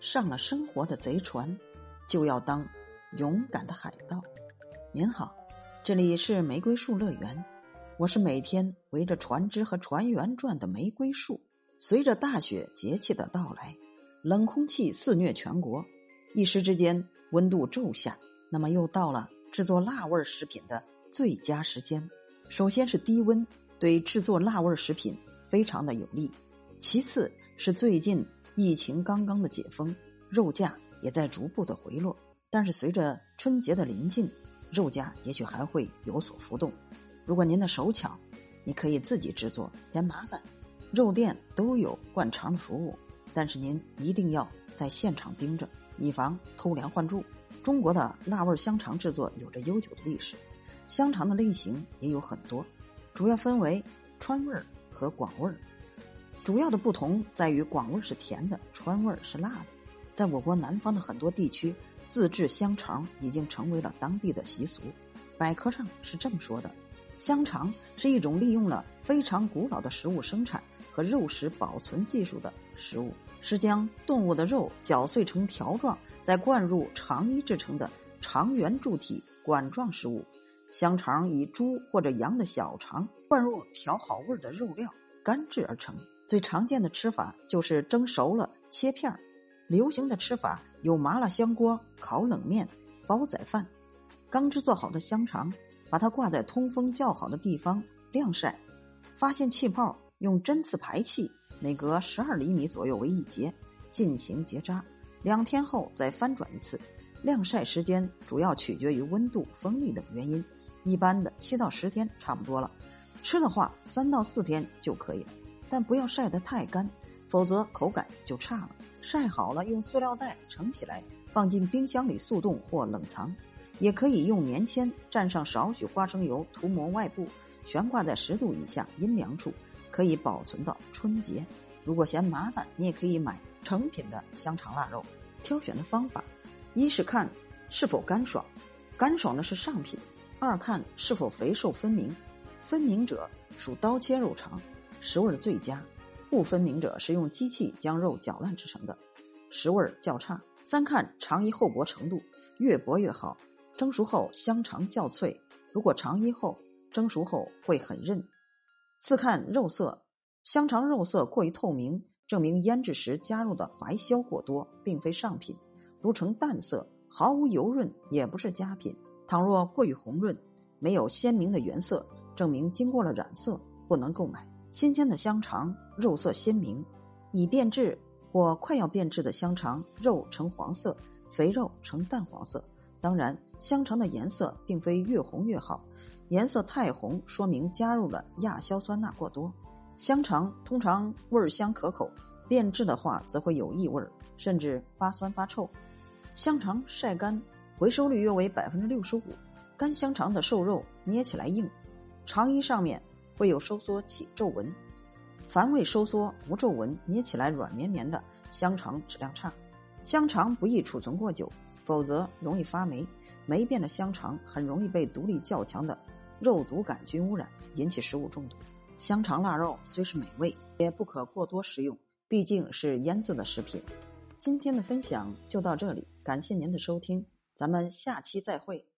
上了生活的贼船，就要当勇敢的海盗。您好，这里是玫瑰树乐园，我是每天围着船只和船员转的玫瑰树。随着大雪节气的到来，冷空气肆虐全国，一时之间温度骤下。那么又到了制作辣味食品的最佳时间。首先是低温，对制作辣味食品非常的有利；其次是最近疫情刚刚的解封，肉价也在逐步的回落。但是随着春节的临近，肉价也许还会有所浮动。如果您的手巧，你可以自己制作，嫌麻烦，肉店都有灌肠的服务，但是您一定要在现场盯着，以防偷梁换柱。中国的辣味香肠制作有着悠久的历史。香肠的类型也有很多，主要分为川味儿和广味儿。主要的不同在于广味是甜的，川味是辣的。在我国南方的很多地区，自制香肠已经成为了当地的习俗。百科上是这么说的：香肠是一种利用了非常古老的食物生产和肉食保存技术的食物，是将动物的肉搅碎成条状，再灌入肠衣制成的肠圆柱体管状食物。香肠以猪或者羊的小肠灌入调好味的肉料干制而成。最常见的吃法就是蒸熟了切片儿。流行的吃法有麻辣香锅、烤冷面、煲仔饭。刚制作好的香肠，把它挂在通风较好的地方晾晒。发现气泡，用针刺排气，每隔十二厘米左右为一节，进行结扎。两天后再翻转一次。晾晒时间主要取决于温度、风力等原因。一般的七到十天差不多了，吃的话三到四天就可以了，但不要晒得太干，否则口感就差了。晒好了，用塑料袋盛起来，放进冰箱里速冻或冷藏，也可以用棉签蘸上少许花生油涂抹外部，悬挂在十度以下阴凉处，可以保存到春节。如果嫌麻烦，你也可以买成品的香肠腊肉。挑选的方法，一是看是否干爽，干爽的是上品。二看是否肥瘦分明，分明者属刀切肉肠，食味最佳；不分明者是用机器将肉搅烂制成的，食味较差。三看肠衣厚薄程度，越薄越好。蒸熟后香肠较脆，如果肠衣厚，蒸熟后会很韧。四看肉色，香肠肉色过于透明，证明腌制时加入的白硝过多，并非上品；如呈淡色，毫无油润，也不是佳品。倘若过于红润，没有鲜明的原色，证明经过了染色，不能购买。新鲜的香肠肉色鲜明，已变质或快要变质的香肠肉呈黄色，肥肉呈淡黄色。当然，香肠的颜色并非越红越好，颜色太红说明加入了亚硝酸钠过多。香肠通常味香可口，变质的话则会有异味，甚至发酸发臭。香肠晒干。回收率约为百分之六十五，干香肠的瘦肉捏起来硬，肠衣上面会有收缩起皱纹，凡未收缩无皱纹，捏起来软绵绵的香肠质量差。香肠不宜储存过久，否则容易发霉。霉变的香肠很容易被毒力较强的肉毒杆菌污染，引起食物中毒。香肠腊肉虽是美味，也不可过多食用，毕竟是腌制的食品。今天的分享就到这里，感谢您的收听。咱们下期再会。